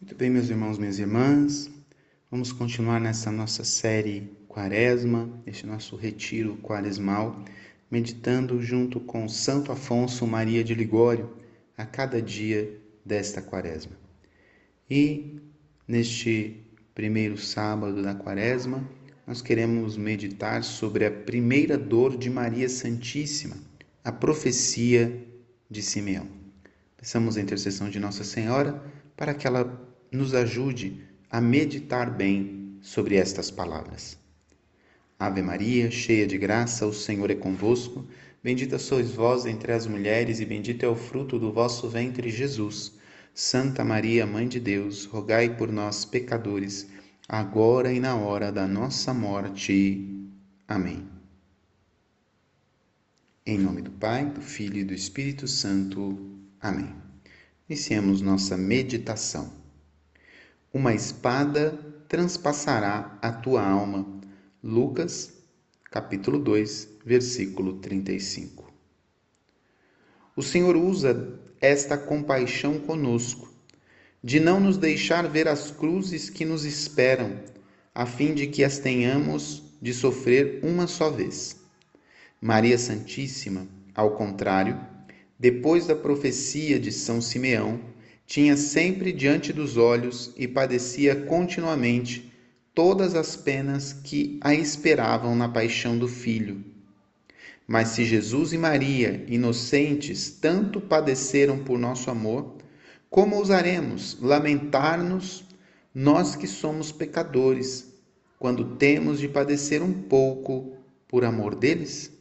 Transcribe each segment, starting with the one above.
Muito bem, meus irmãos, minhas irmãs, vamos continuar nessa nossa série Quaresma, este nosso retiro quaresmal, meditando junto com Santo Afonso Maria de Ligório a cada dia desta Quaresma. E neste primeiro sábado da Quaresma, nós queremos meditar sobre a primeira dor de Maria Santíssima, a profecia de Simeão. Peçamos a intercessão de Nossa Senhora para que ela nos ajude a meditar bem sobre estas palavras. Ave Maria, cheia de graça, o Senhor é convosco. Bendita sois vós entre as mulheres, e bendito é o fruto do vosso ventre, Jesus. Santa Maria, Mãe de Deus, rogai por nós, pecadores, agora e na hora da nossa morte. Amém. Em nome do Pai, do Filho e do Espírito Santo. Amém. Iniciemos nossa meditação uma espada transpassará a tua alma. Lucas, capítulo 2, versículo 35. O Senhor usa esta compaixão conosco, de não nos deixar ver as cruzes que nos esperam, a fim de que as tenhamos de sofrer uma só vez. Maria Santíssima, ao contrário, depois da profecia de São Simeão, tinha sempre diante dos olhos e padecia continuamente todas as penas que a esperavam na paixão do Filho. Mas se Jesus e Maria, inocentes, tanto padeceram por nosso amor, como ousaremos lamentar-nos, nós que somos pecadores, quando temos de padecer um pouco por amor deles?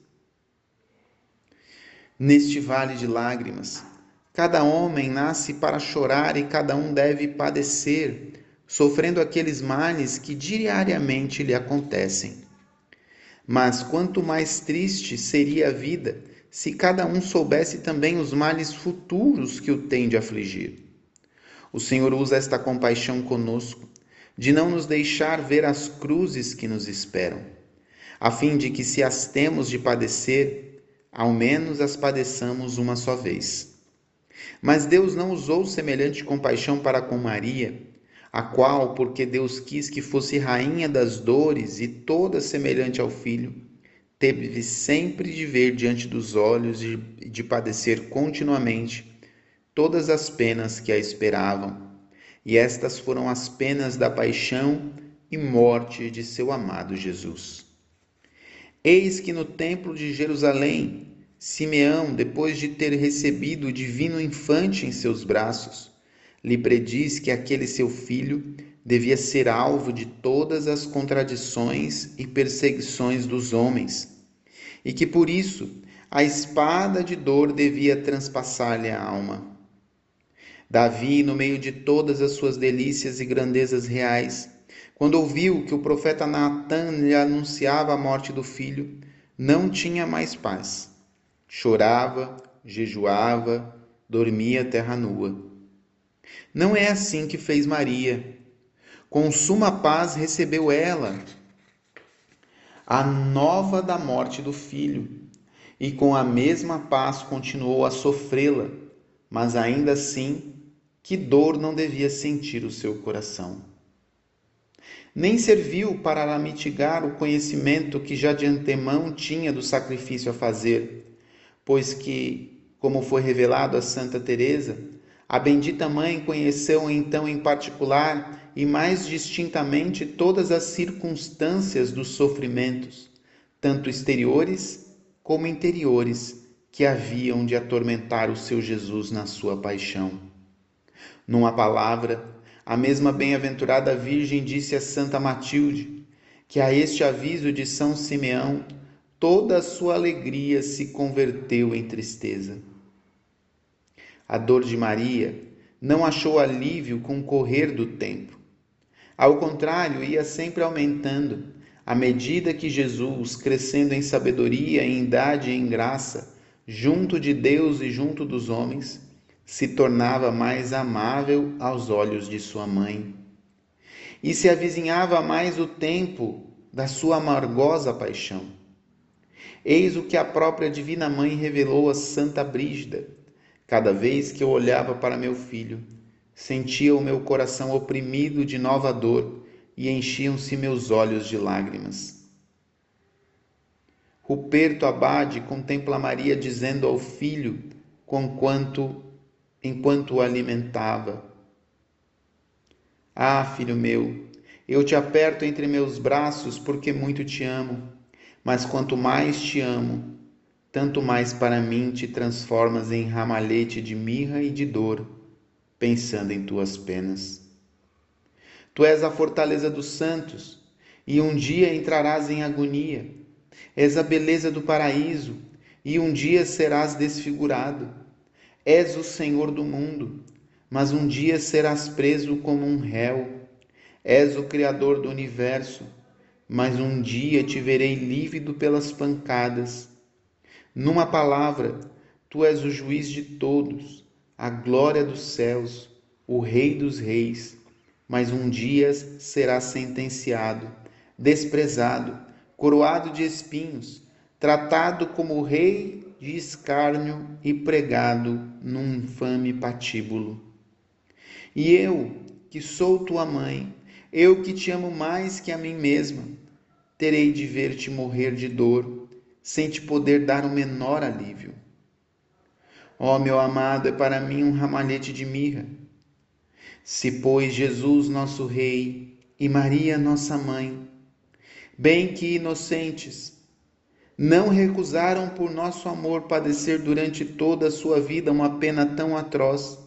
Neste vale de lágrimas, Cada homem nasce para chorar e cada um deve padecer, sofrendo aqueles males que diariamente lhe acontecem. Mas quanto mais triste seria a vida se cada um soubesse também os males futuros que o tem de afligir. O Senhor usa esta compaixão conosco, de não nos deixar ver as cruzes que nos esperam, a fim de que, se as temos de padecer, ao menos as padeçamos uma só vez. Mas Deus não usou semelhante compaixão para com Maria, a qual, porque Deus quis que fosse rainha das dores e toda semelhante ao filho, teve sempre de ver diante dos olhos e de padecer continuamente todas as penas que a esperavam. E estas foram as penas da paixão e morte de seu amado Jesus. Eis que no templo de Jerusalém Simeão, depois de ter recebido o divino infante em seus braços, lhe prediz que aquele seu filho devia ser alvo de todas as contradições e perseguições dos homens, e que por isso a espada de dor devia transpassar-lhe a alma. Davi, no meio de todas as suas delícias e grandezas reais, quando ouviu que o profeta Natan lhe anunciava a morte do filho, não tinha mais paz chorava, jejuava, dormia terra nua. Não é assim que fez Maria. Com suma paz recebeu ela a nova da morte do filho, e com a mesma paz continuou a sofrê-la, mas ainda assim, que dor não devia sentir o seu coração. Nem serviu para mitigar o conhecimento que já de antemão tinha do sacrifício a fazer pois que, como foi revelado a Santa Teresa, a bendita mãe conheceu então em particular e mais distintamente todas as circunstâncias dos sofrimentos, tanto exteriores como interiores, que haviam de atormentar o seu Jesus na sua paixão. Numa palavra, a mesma bem-aventurada Virgem disse a Santa Matilde que a este aviso de São Simeão toda a sua alegria se converteu em tristeza. A dor de Maria não achou alívio com o correr do tempo. Ao contrário, ia sempre aumentando, à medida que Jesus, crescendo em sabedoria, em idade e em graça, junto de Deus e junto dos homens, se tornava mais amável aos olhos de sua mãe. E se avizinhava mais o tempo da sua amargosa paixão. Eis o que a própria Divina Mãe revelou a Santa Brígida. Cada vez que eu olhava para meu filho, Sentia o meu coração oprimido de nova dor e enchiam-se meus olhos de lágrimas. Ruperto Abade contempla Maria dizendo ao filho, conquanto, enquanto o alimentava: Ah, filho meu, eu te aperto entre meus braços porque muito te amo, mas quanto mais te amo, tanto mais para mim te transformas em ramalhete de mirra e de dor pensando em tuas penas. Tu és a fortaleza dos santos, e um dia entrarás em agonia. És a beleza do paraíso, e um dia serás desfigurado. És o Senhor do mundo, mas um dia serás preso como um réu. És o Criador do universo, mas um dia te verei lívido pelas pancadas. Numa palavra, tu és o juiz de todos a glória dos céus, o Rei dos Reis, mas um dia será sentenciado, desprezado, coroado de espinhos, tratado como rei de escárnio e pregado num infame patíbulo. E eu, que sou tua mãe, eu que te amo mais que a mim mesma, terei de ver-te morrer de dor, sem te poder dar o menor alívio. Ó oh, meu amado, é para mim um ramalhete de mirra. Se, pois, Jesus, nosso Rei, e Maria, nossa mãe, bem que inocentes, não recusaram por nosso amor padecer durante toda a sua vida uma pena tão atroz,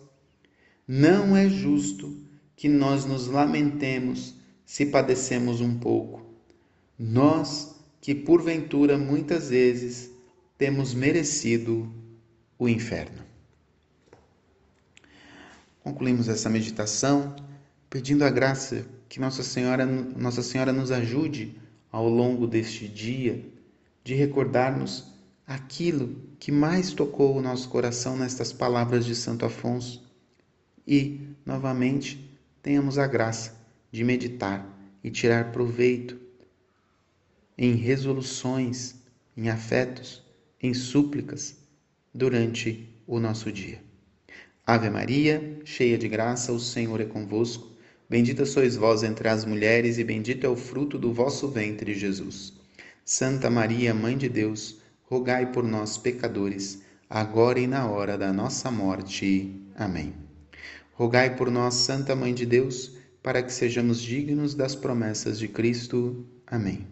não é justo que nós nos lamentemos se padecemos um pouco. Nós que porventura muitas vezes temos merecido o inferno. Concluímos essa meditação pedindo a graça que Nossa Senhora, Nossa Senhora nos ajude ao longo deste dia de recordarmos aquilo que mais tocou o nosso coração nestas palavras de Santo Afonso e, novamente, tenhamos a graça de meditar e tirar proveito em resoluções, em afetos, em súplicas durante o nosso dia. Ave Maria, cheia de graça, o Senhor é convosco. Bendita sois vós entre as mulheres, e bendito é o fruto do vosso ventre, Jesus. Santa Maria, Mãe de Deus, rogai por nós, pecadores, agora e na hora da nossa morte. Amém. Rogai por nós, Santa Mãe de Deus, para que sejamos dignos das promessas de Cristo. Amém.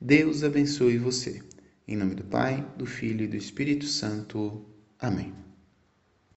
Deus abençoe você. Em nome do Pai, do Filho e do Espírito Santo. Amém.